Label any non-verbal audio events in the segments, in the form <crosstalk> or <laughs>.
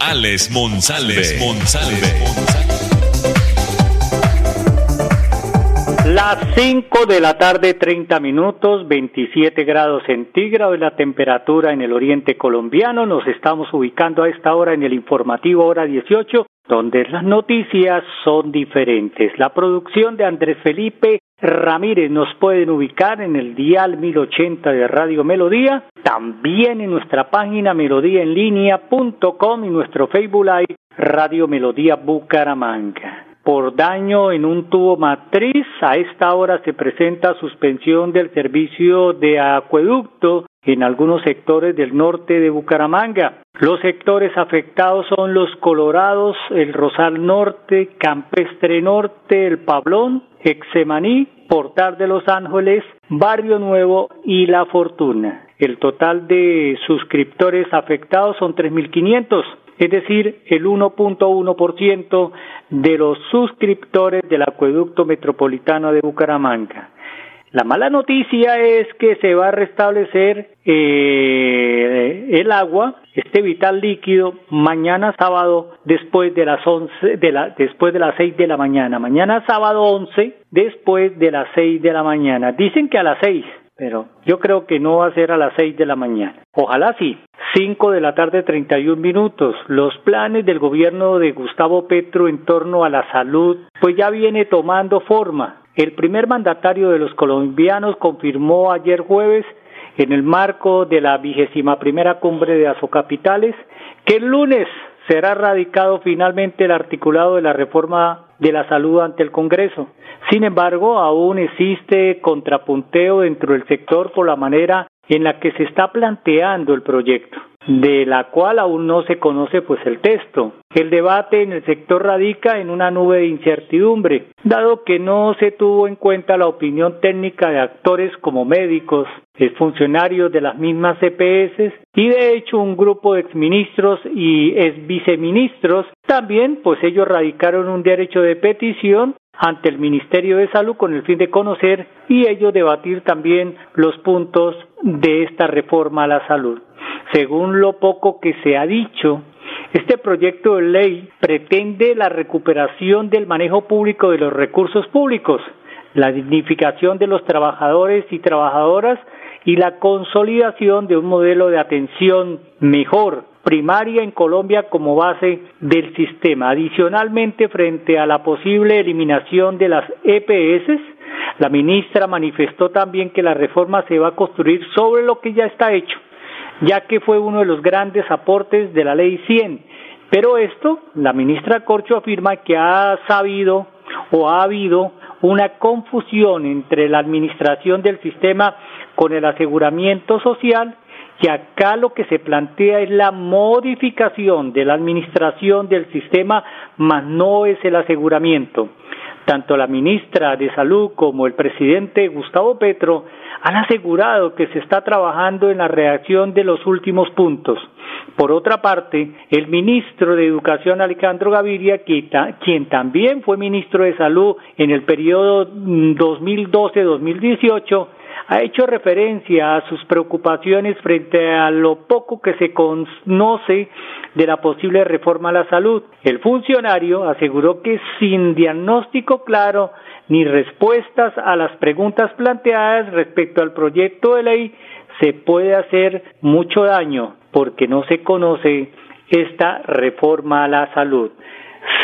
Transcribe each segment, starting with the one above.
Alex Monsalve. Las 5 de la tarde, 30 minutos, 27 grados centígrados la temperatura en el oriente colombiano. Nos estamos ubicando a esta hora en el informativo hora 18, donde las noticias son diferentes. La producción de Andrés Felipe Ramírez nos pueden ubicar en el dial 1080 de Radio Melodía, también en nuestra página melodíaenlínea.com y nuestro Facebook Live Radio Melodía Bucaramanga. Por daño en un tubo matriz, a esta hora se presenta suspensión del servicio de acueducto en algunos sectores del norte de Bucaramanga. Los sectores afectados son los Colorados, el Rosal Norte, Campestre Norte, el Pablón, Exemaní, Portal de los Ángeles, Barrio Nuevo y La Fortuna. El total de suscriptores afectados son 3.500, es decir, el 1.1% de los suscriptores del acueducto metropolitano de Bucaramanga. La mala noticia es que se va a restablecer eh, el agua, este vital líquido, mañana sábado después de las 11 de la después de las 6 de la mañana. Mañana sábado 11 después de las 6 de la mañana. Dicen que a las 6, pero yo creo que no va a ser a las 6 de la mañana. Ojalá sí. 5 de la tarde 31 minutos. Los planes del gobierno de Gustavo Petro en torno a la salud pues ya viene tomando forma. El primer mandatario de los colombianos confirmó ayer jueves, en el marco de la vigésima primera cumbre de Azocapitales, que el lunes será radicado finalmente el articulado de la reforma de la salud ante el Congreso. Sin embargo, aún existe contrapunteo dentro del sector por la manera en la que se está planteando el proyecto de la cual aún no se conoce pues el texto. El debate en el sector radica en una nube de incertidumbre, dado que no se tuvo en cuenta la opinión técnica de actores como médicos, funcionarios de las mismas CPS y de hecho un grupo de exministros y exviceministros también pues ellos radicaron un derecho de petición ante el Ministerio de Salud con el fin de conocer y ellos debatir también los puntos de esta reforma a la salud. Según lo poco que se ha dicho, este proyecto de ley pretende la recuperación del manejo público de los recursos públicos, la dignificación de los trabajadores y trabajadoras y la consolidación de un modelo de atención mejor primaria en Colombia como base del sistema. Adicionalmente, frente a la posible eliminación de las EPS, la ministra manifestó también que la reforma se va a construir sobre lo que ya está hecho ya que fue uno de los grandes aportes de la Ley 100. Pero esto, la ministra Corcho afirma que ha sabido o ha habido una confusión entre la administración del sistema con el aseguramiento social y acá lo que se plantea es la modificación de la administración del sistema, mas no es el aseguramiento. Tanto la ministra de Salud como el presidente Gustavo Petro han asegurado que se está trabajando en la redacción de los últimos puntos. Por otra parte, el ministro de Educación Alejandro Gaviria, quien también fue ministro de Salud en el periodo 2012-2018, ha hecho referencia a sus preocupaciones frente a lo poco que se conoce de la posible reforma a la salud. El funcionario aseguró que sin diagnóstico claro ni respuestas a las preguntas planteadas respecto al proyecto de ley se puede hacer mucho daño porque no se conoce esta reforma a la salud.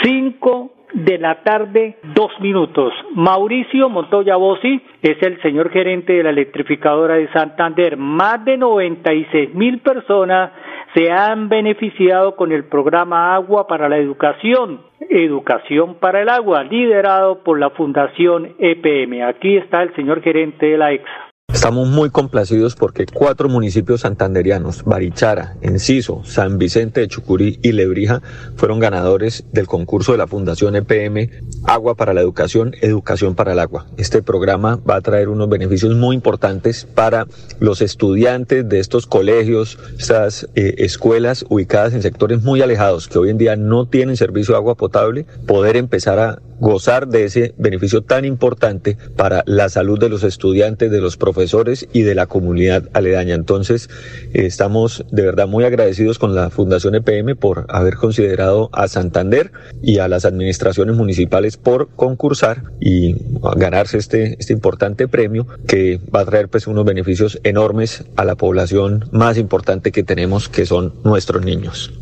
Cinco de la tarde, dos minutos. Mauricio Montoya Bossi es el señor gerente de la electrificadora de Santander. Más de 96 mil personas se han beneficiado con el programa Agua para la Educación, Educación para el Agua, liderado por la Fundación EPM. Aquí está el señor gerente de la EXA. Estamos muy complacidos porque cuatro municipios santanderianos, Barichara, Enciso, San Vicente de Chucurí y Lebrija, fueron ganadores del concurso de la Fundación EPM Agua para la Educación, Educación para el Agua. Este programa va a traer unos beneficios muy importantes para los estudiantes de estos colegios, estas eh, escuelas ubicadas en sectores muy alejados que hoy en día no tienen servicio de agua potable, poder empezar a gozar de ese beneficio tan importante para la salud de los estudiantes, de los profesores y de la comunidad aledaña. Entonces, eh, estamos de verdad muy agradecidos con la Fundación EPM por haber considerado a Santander y a las administraciones municipales por concursar y ganarse este, este importante premio que va a traer pues unos beneficios enormes a la población más importante que tenemos, que son nuestros niños.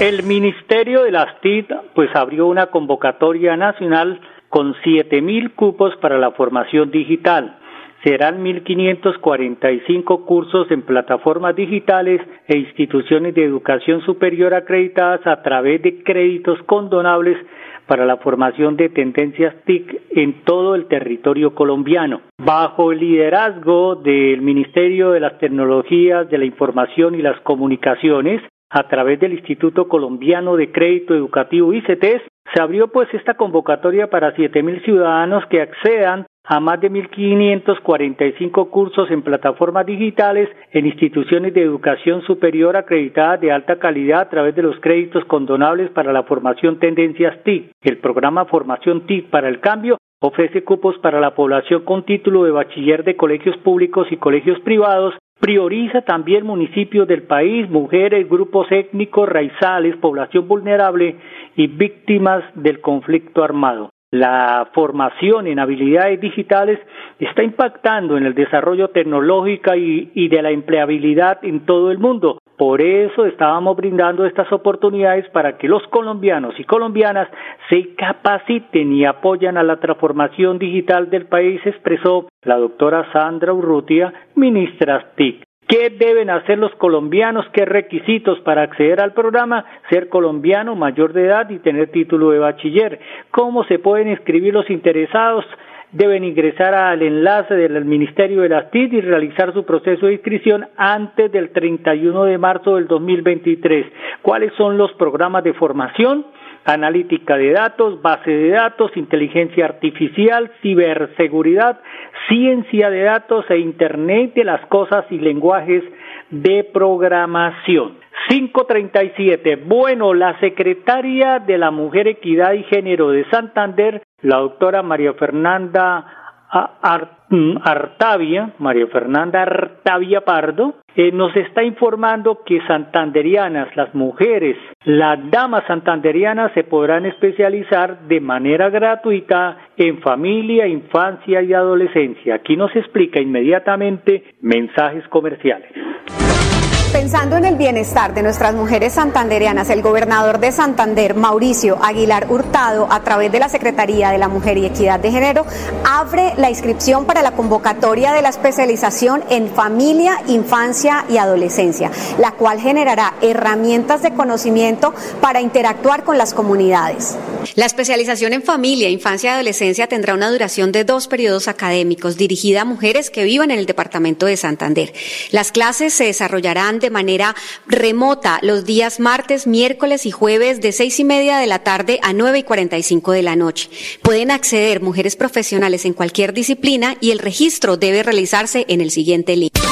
El Ministerio de las TIC pues abrió una convocatoria nacional con siete mil cupos para la formación digital. Serán 1.545 cursos en plataformas digitales e instituciones de educación superior acreditadas a través de créditos condonables para la formación de tendencias TIC en todo el territorio colombiano. Bajo el liderazgo del Ministerio de las Tecnologías de la Información y las Comunicaciones, a través del Instituto Colombiano de Crédito Educativo ICETES, se abrió pues esta convocatoria para 7.000 ciudadanos que accedan a más de 1.545 cursos en plataformas digitales en instituciones de educación superior acreditadas de alta calidad a través de los créditos condonables para la formación Tendencias TIC. El programa Formación TIC para el Cambio ofrece cupos para la población con título de bachiller de colegios públicos y colegios privados Prioriza también municipios del país, mujeres, grupos étnicos, raizales, población vulnerable y víctimas del conflicto armado. La formación en habilidades digitales está impactando en el desarrollo tecnológico y, y, de la empleabilidad en todo el mundo. Por eso estábamos brindando estas oportunidades para que los colombianos y colombianas se capaciten y apoyan a la transformación digital del país, expresó la doctora Sandra Urrutia, ministra TIC. ¿Qué deben hacer los colombianos? ¿Qué requisitos para acceder al programa? Ser colombiano, mayor de edad y tener título de bachiller. ¿Cómo se pueden inscribir los interesados? Deben ingresar al enlace del Ministerio de las TIC y realizar su proceso de inscripción antes del 31 de marzo del 2023. ¿Cuáles son los programas de formación? analítica de datos, base de datos, inteligencia artificial, ciberseguridad, ciencia de datos e Internet de las cosas y lenguajes de programación. 537. Bueno, la secretaria de la Mujer, Equidad y Género de Santander, la doctora María Fernanda Artavia, María Fernanda Artavia Pardo, eh, nos está informando que santanderianas, las mujeres, las damas santanderianas se podrán especializar de manera gratuita en familia, infancia y adolescencia. Aquí nos explica inmediatamente mensajes comerciales. Pensando en el bienestar de nuestras mujeres santandereanas, el gobernador de Santander, Mauricio Aguilar Hurtado, a través de la Secretaría de la Mujer y Equidad de Género, abre la inscripción para la convocatoria de la especialización en familia, infancia y adolescencia, la cual generará herramientas de conocimiento para interactuar con las comunidades. La especialización en familia, infancia y adolescencia tendrá una duración de dos periodos académicos dirigida a mujeres que vivan en el departamento de Santander. Las clases se desarrollarán de manera remota los días martes, miércoles y jueves de seis y media de la tarde a nueve y cuarenta y cinco de la noche. Pueden acceder mujeres profesionales en cualquier disciplina y el registro debe realizarse en el siguiente link.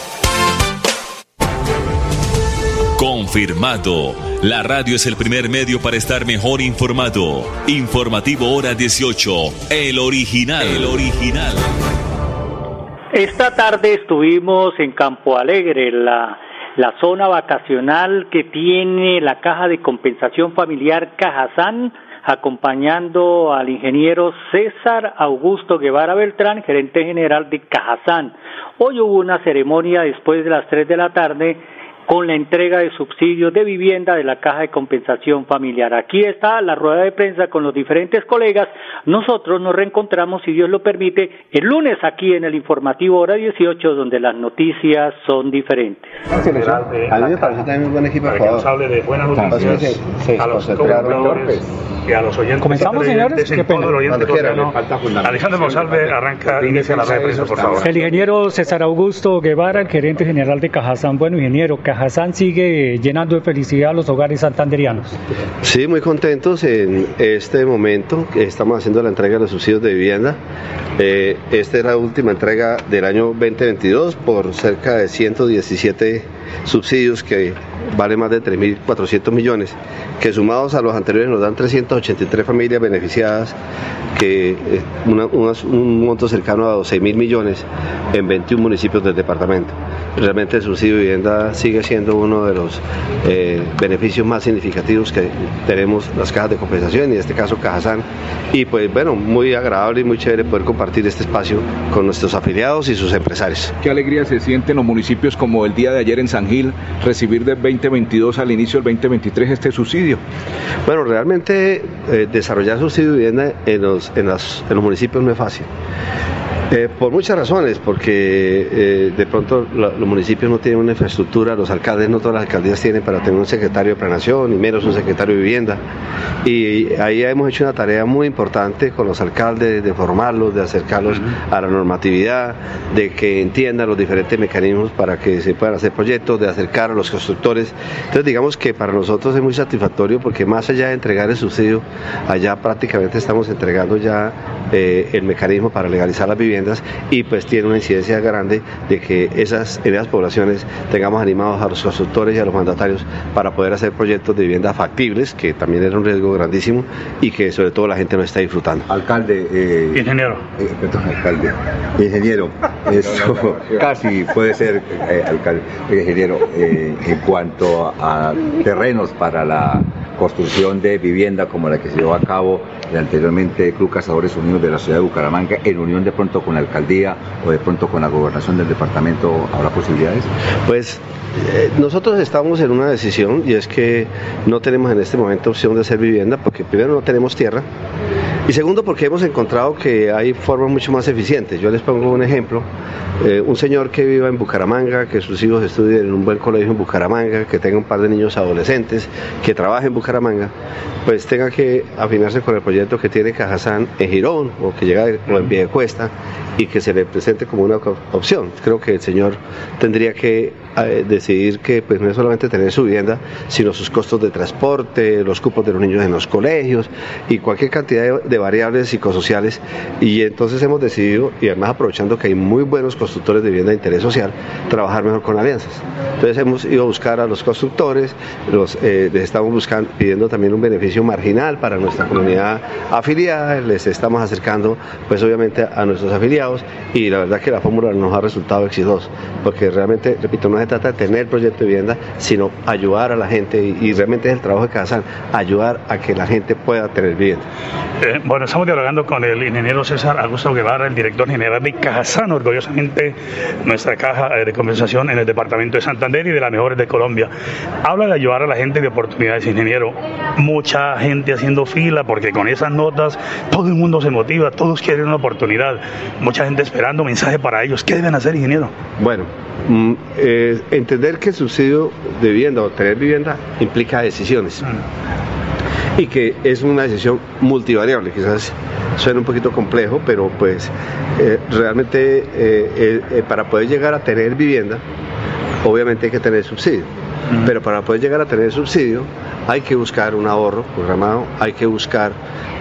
Confirmado. La radio es el primer medio para estar mejor informado. Informativo Hora 18. El original. El original. Esta tarde estuvimos en Campo Alegre, la, la zona vacacional que tiene la Caja de Compensación Familiar Cajazán, acompañando al ingeniero César Augusto Guevara Beltrán, gerente general de Cajazán. Hoy hubo una ceremonia después de las 3 de la tarde con la entrega de subsidios de vivienda de la Caja de Compensación Familiar. Aquí está la rueda de prensa con los diferentes colegas. Nosotros nos reencontramos, si Dios lo permite, el lunes aquí en el informativo hora 18, donde las noticias son diferentes. A mí me parece también un buen equipo. Para que nos hable de buenas noticias a los comunicadores y a los oyentes. ¿Comenzamos, señores? Qué pena. Alejandro Monsalve arranca, inicia la rueda de prensa, por favor. El ingeniero César Augusto Guevara, el gerente general de Cajazán. Bueno, ingeniero, Cajazán sigue llenando de felicidad los hogares santanderianos. Sí, muy contentos en este momento que estamos haciendo la entrega de los subsidios de vivienda. Eh, esta es la última entrega del año 2022 por cerca de 117 subsidios que vale más de 3.400 millones, que sumados a los anteriores nos dan 383 familias beneficiadas, que un monto cercano a 12.000 millones en 21 municipios del departamento. Realmente el subsidio de vivienda sigue siendo uno de los eh, beneficios más significativos que tenemos las cajas de compensación, y en este caso Cajazán. Y pues bueno, muy agradable y muy chévere poder compartir este espacio con nuestros afiliados y sus empresarios. ¿Qué alegría se siente en los municipios como el día de ayer en San Gil recibir del 2022 al inicio del 2023 este subsidio? Bueno, realmente eh, desarrollar subsidio de vivienda en los, en, los municipios no es fácil. Eh, por muchas razones, porque eh, de pronto los municipios no tienen una infraestructura, los alcaldes, no todas las alcaldías tienen para tener un secretario de planación, y menos un secretario de vivienda. Y ahí hemos hecho una tarea muy importante con los alcaldes, de formarlos, de acercarlos a la normatividad, de que entiendan los diferentes mecanismos para que se puedan hacer proyectos, de acercar a los constructores. Entonces digamos que para nosotros es muy satisfactorio porque más allá de entregar el subsidio, allá prácticamente estamos entregando ya eh, el mecanismo para legalizar las viviendas y pues tiene una incidencia grande de que esas, en esas poblaciones tengamos animados a los constructores y a los mandatarios para poder hacer proyectos de vivienda factibles, que también era un riesgo grandísimo y que sobre todo la gente no está disfrutando. Alcalde. Eh, ingeniero. Eh, perdón, alcalde. Ingeniero, <laughs> esto casi puede ser, eh, alcalde, ingeniero, en cuanto a terrenos para la construcción de vivienda como la que se llevó a cabo anteriormente Club Cazadores Unidos de la ciudad de Bucaramanga en unión de pronto con la alcaldía o de pronto con la gobernación del departamento? ¿Habrá posibilidades? Pues eh, nosotros estamos en una decisión y es que no tenemos en este momento opción de hacer vivienda porque primero no tenemos tierra y segundo porque hemos encontrado que hay formas mucho más eficientes. Yo les pongo un ejemplo, eh, un señor que viva en Bucaramanga, que sus hijos estudien en un buen colegio en Bucaramanga, que tenga un par de niños adolescentes, que trabaje en Bucaramanga, pues tenga que afinarse con el proyecto que tiene Cajazán en Girón o que llega o en Viedecuesta y que se le presente como una opción. Creo que el señor tendría que eh, decidir que pues no es solamente tener su vivienda, sino sus costos de transporte, los cupos de los niños en los colegios y cualquier cantidad de, variables psicosociales. Y entonces hemos decidido, y además aprovechando que hay muy buenos constructores de vivienda de interés social, trabajar mejor con alianzas. Entonces hemos ido a buscar a los constructores, los, eh, les estamos buscando, pidiendo también un beneficio marginal para nuestra comunidad afiliada, les estamos acercando pues obviamente a nuestros afiliados y la verdad que la fórmula nos ha resultado exitosa, porque realmente, repito, no se trata de tener proyecto de vivienda, sino ayudar a la gente y, realmente es el trabajo de Cajazán, ayudar a que la gente pueda tener vivienda. Eh, bueno, estamos dialogando con el ingeniero César Augusto Guevara, el director general de Cajazán, orgullosamente nuestra caja de compensación en el departamento de Santander y de las mejores de Colombia. Habla de ayudar a la gente de oportunidades, ingeniero. Mucha gente haciendo fila porque con esas notas todo el mundo se motiva, todos quieren una oportunidad. Mucha gente esperando mensaje para ellos. ¿Qué deben hacer, ingeniero? Bueno, Mm, eh, entender que el subsidio de vivienda o tener vivienda implica decisiones. Y que es una decisión multivariable, quizás suena un poquito complejo, pero pues eh, realmente eh, para poder llegar a tener vivienda, obviamente hay que tener subsidio. Pero para poder llegar a tener subsidio hay que buscar un ahorro programado, hay que buscar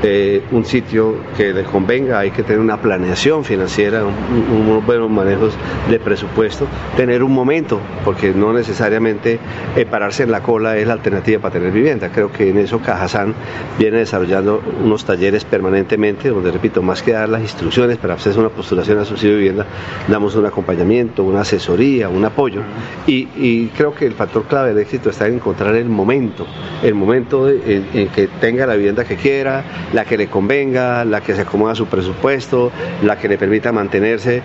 eh, un sitio que le convenga, hay que tener una planeación financiera, unos buenos manejos de presupuesto, tener un momento, porque no necesariamente eh, pararse en la cola es la alternativa para tener vivienda. Creo que en eso Cajazán viene desarrollando unos talleres permanentemente, donde, repito, más que dar las instrucciones para hacer una postulación a subsidio de vivienda, damos un acompañamiento, una asesoría, un apoyo. Y, y creo que el factor clave del éxito está en encontrar el momento, el momento en que tenga la vivienda que quiera, la que le convenga, la que se acomoda a su presupuesto, la que le permita mantenerse eh,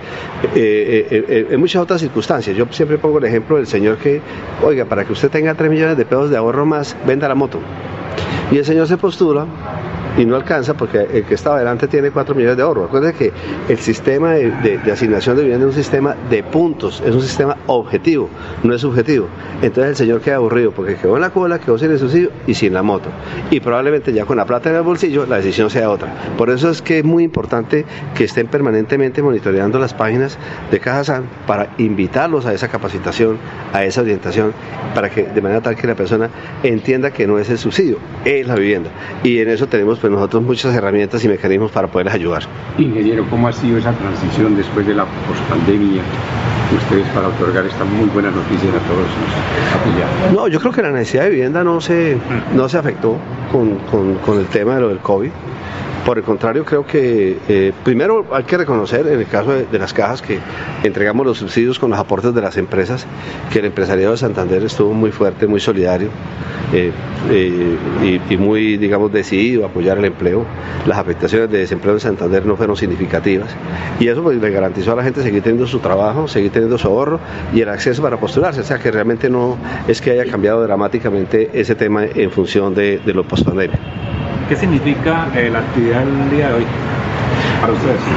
eh, eh, en muchas otras circunstancias. Yo siempre pongo el ejemplo del señor que, oiga, para que usted tenga 3 millones de pesos de ahorro más, venda la moto. Y el señor se postula y no alcanza porque el que está adelante tiene 4 millones de ahorro. Acuérdense que el sistema de, asignación de vivienda es un sistema de puntos, es un sistema objetivo, no es subjetivo. Entonces el señor queda aburrido porque quedó en la cola, quedó sin el subsidio y sin la moto. Y probablemente ya con la plata en el bolsillo la decisión sea otra. Por eso es que es muy importante que estén permanentemente monitoreando las páginas de Cajasan para invitarlos a esa capacitación, a esa orientación, para que de manera tal que la persona entienda que no es el subsidio, es la vivienda. Y en eso tenemos pues nosotros muchas herramientas y mecanismos para poderles ayudar. Ingeniero, ¿cómo ha sido esa transición después de la pospandemia? Ustedes para otorgar esta muy buena noticia a todos sus afiliados. No, yo creo que la necesidad de vivienda no se, no se afectó con, con, con el tema de lo del COVID. Por el contrario, creo que eh, primero hay que reconocer en el caso de, las cajas que entregamos los subsidios con los aportes de las empresas, que el empresariado de Santander estuvo muy fuerte, muy solidario eh, eh, y, muy, digamos, decidido a apoyar el empleo. Las afectaciones de desempleo en Santander no fueron significativas y eso pues, le garantizó a la gente seguir teniendo su trabajo, seguir teniendo su ahorro y el acceso para postularse. O sea que realmente no es que haya cambiado dramáticamente ese tema en función de, de los pospandemia. ¿Qué significa eh, la actividad del día de hoy para ustedes? <laughs>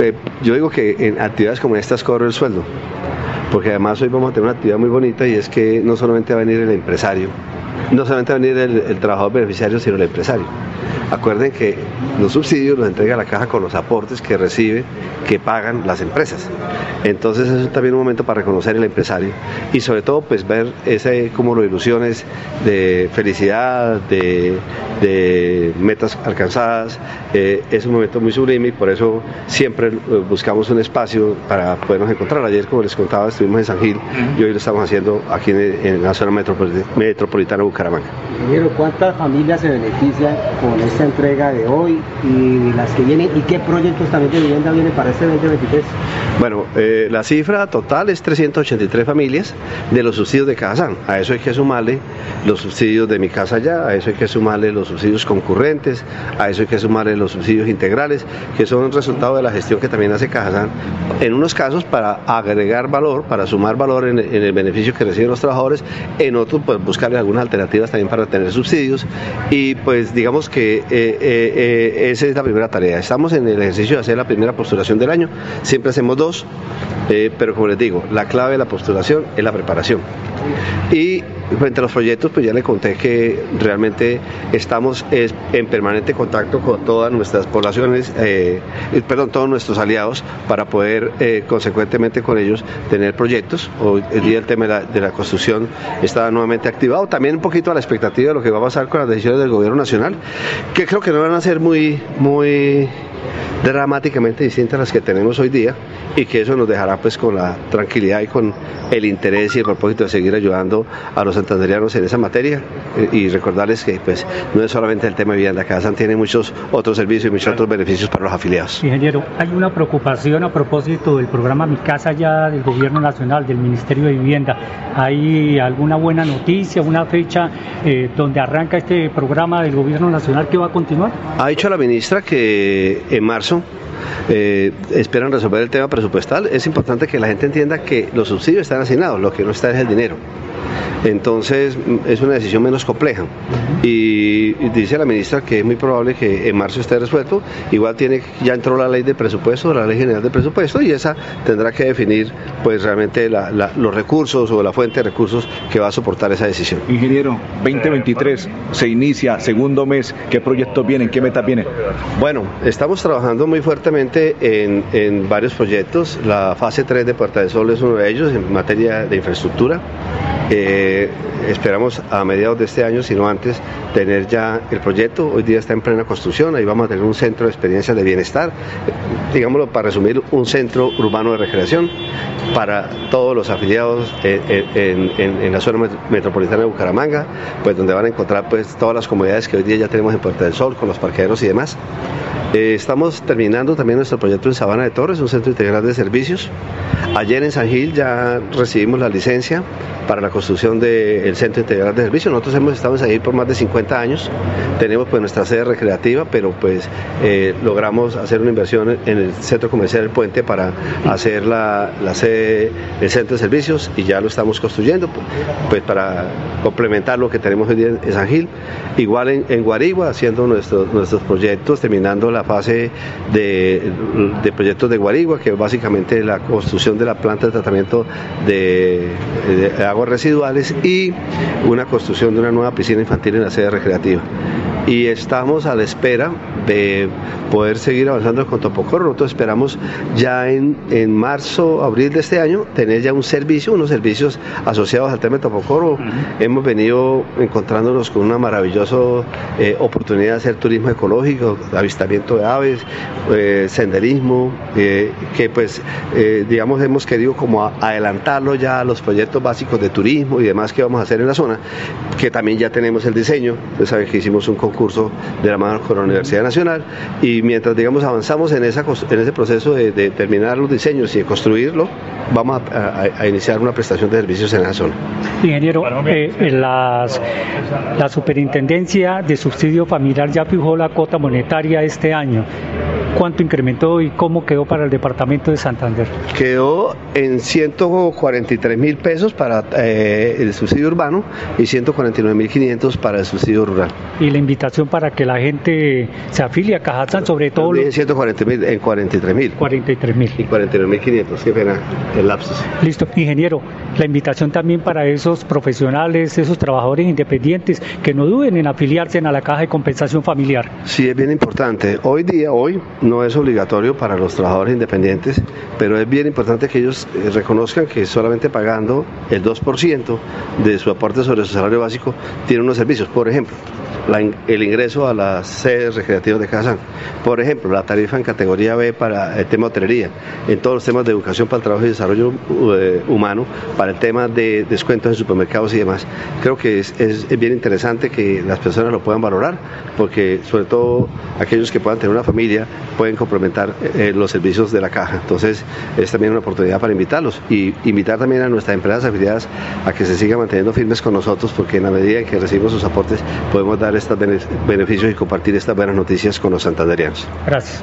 Eh, yo digo que en actividades como estas cobro el sueldo, porque además hoy vamos a tener una actividad muy bonita y es que no solamente va a venir el empresario, no solamente va a venir el trabajador beneficiario, sino el empresario. Acuerden que los subsidios los entrega la caja con los aportes que recibe, que pagan las empresas. Entonces es también un momento para reconocer el empresario y sobre todo pues ver ese como de ilusiones de felicidad, de, metas alcanzadas. Eh, es un momento muy sublime y por eso siempre eh, buscamos un espacio para podernos encontrar. Ayer, como les contaba, estuvimos en San Gil y hoy lo estamos haciendo aquí en, la zona metropolitana de Bucaramanga. ¿cuántas familias se benefician con esta entrega de hoy y las que vienen y qué proyectos también de vivienda viene para este 2023? Bueno, eh, la cifra total es 383 familias de los subsidios de Cajazán. A eso hay que sumarle los subsidios de mi casa ya, a eso hay que sumarle los subsidios concurrentes, a eso hay que sumarle los subsidios integrales, que son resultado de la gestión que también hace Cajazán, en unos casos para agregar valor, para sumar valor en, el beneficio que reciben los trabajadores, en otros pues buscarle algunas alternativas también para tener subsidios y pues digamos que eh, eh, eh, esa es la primera tarea. Estamos en el ejercicio de hacer la primera postulación del año, siempre hacemos dos, pero como les digo, la clave de la postulación es la preparación. Y frente a los proyectos, pues ya le conté que realmente estamos en permanente contacto con todas nuestras poblaciones, eh, perdón, todos nuestros aliados para poder eh, consecuentemente con ellos tener proyectos. Hoy el día el tema de la, de la, construcción está nuevamente activado. También un poquito a la expectativa de lo que va a pasar con las decisiones del gobierno nacional, que creo que no van a ser muy, muy dramáticamente distintas a las que tenemos hoy día y que eso nos dejará pues con la tranquilidad y con el interés y el propósito de seguir ayudando a los santanderianos en esa materia y recordarles que pues no es solamente el tema de vivienda, cada tiene muchos otros servicios y muchos otros beneficios para los afiliados. Ingeniero, hay una preocupación a propósito del programa Mi Casa ya del Gobierno Nacional, del Ministerio de Vivienda. ¿Hay alguna buena noticia, una fecha eh, donde arranca este programa del Gobierno Nacional que va a continuar? Ha dicho la ministra que en marzo eh, esperan resolver el tema presupuestal, es importante que la gente entienda que los subsidios están asignados, lo que no está es el dinero. Entonces es una decisión menos compleja. Y dice la ministra que es muy probable que en marzo esté resuelto. Igual tiene, ya entró la ley de presupuesto, la ley general de presupuesto, y esa tendrá que definir pues realmente los recursos o la fuente de recursos que va a soportar esa decisión. Ingeniero, 2023 se inicia, segundo mes, ¿qué proyectos vienen? ¿Qué metas vienen? Bueno, estamos trabajando muy fuertemente en, en varios proyectos. La fase 3 de Puerta del Sol es uno de ellos en materia de infraestructura. Eh, esperamos a mediados de este año, si no antes, tener ya el proyecto. Hoy día está en plena construcción, ahí vamos a tener un centro de experiencias de bienestar, digámoslo para resumir, un centro urbano de recreación para todos los afiliados en, la zona metropolitana de Bucaramanga, pues donde van a encontrar pues todas las comodidades que hoy día ya tenemos en Puerta del Sol, con los parqueaderos y demás. Eh, estamos terminando también nuestro proyecto en Sabana de Torres, un centro integral de servicios. Ayer en San Gil ya recibimos la licencia para la construcción del Centro Integral de Servicios. Nosotros hemos estado en por más de 50 años, tenemos pues nuestra sede recreativa, pero pues eh, logramos hacer una inversión en el Centro Comercial del Puente para hacer la, sede del Centro de Servicios y ya lo estamos construyendo pues para complementar lo que tenemos hoy día en San Gil. Igual en, Guarigua, haciendo nuestros, nuestros proyectos, terminando la fase de, de proyectos de Guarigua, que básicamente la construcción de la planta de tratamiento de, de aguas residuales y una construcción de una nueva piscina infantil en la sede recreativa. Y estamos a la espera de poder seguir avanzando con Topocoro. Nosotros esperamos ya en, en marzo, abril de este año tener ya un servicio, unos servicios asociados al tema de Topocoro. Hemos venido encontrándonos con una maravillosa eh, oportunidad de hacer turismo ecológico, avistamiento de aves, eh, senderismo, eh, que pues digamos hemos querido como adelantarlo ya a los proyectos básicos de turismo y demás que vamos a hacer en la zona, que también ya tenemos el diseño, ustedes saben que hicimos un curso de la mano con la Universidad Nacional y mientras digamos avanzamos en, esa, en ese proceso de, terminar los diseños y de construirlo, vamos a, iniciar una prestación de servicios en esa zona. Ingeniero, eh, las, la Superintendencia de Subsidio Familiar ya fijó la cuota monetaria este año cuánto incrementó y cómo quedó para el departamento de Santander. Quedó en 143 mil pesos para eh, el subsidio urbano y 149 mil 500 para el subsidio rural. Y la invitación para que la gente se afilie a Cajazán, sobre todo... En 140 mil, en 43 mil. 43 mil. Y 49 mil 500, qué pena el lapsus. Listo, ingeniero, la invitación también para esos profesionales, esos trabajadores independientes que no duden en afiliarse a la Caja de Compensación Familiar. Sí, es bien importante. Hoy día, hoy, no es obligatorio para los trabajadores independientes, pero es bien importante que ellos eh, reconozcan que solamente pagando el 2% de su aporte sobre su salario básico tienen unos servicios. Por ejemplo, el ingreso a las sedes recreativas de Kazán. Por ejemplo, la tarifa en categoría B para el tema de hotelería, en todos los temas de educación para el trabajo y desarrollo eh, humano, para el tema de descuentos en supermercados y demás. Creo que es, bien interesante que las personas lo puedan valorar, porque sobre todo aquellos que puedan tener una familia pueden complementar eh, los servicios de la caja. Entonces, es también una oportunidad para invitarlos y invitar también a nuestras empresas afiliadas a que se sigan manteniendo firmes con nosotros, porque en la medida en que recibimos sus aportes podemos dar estos beneficios y compartir estas buenas noticias con los santanderianos. Gracias.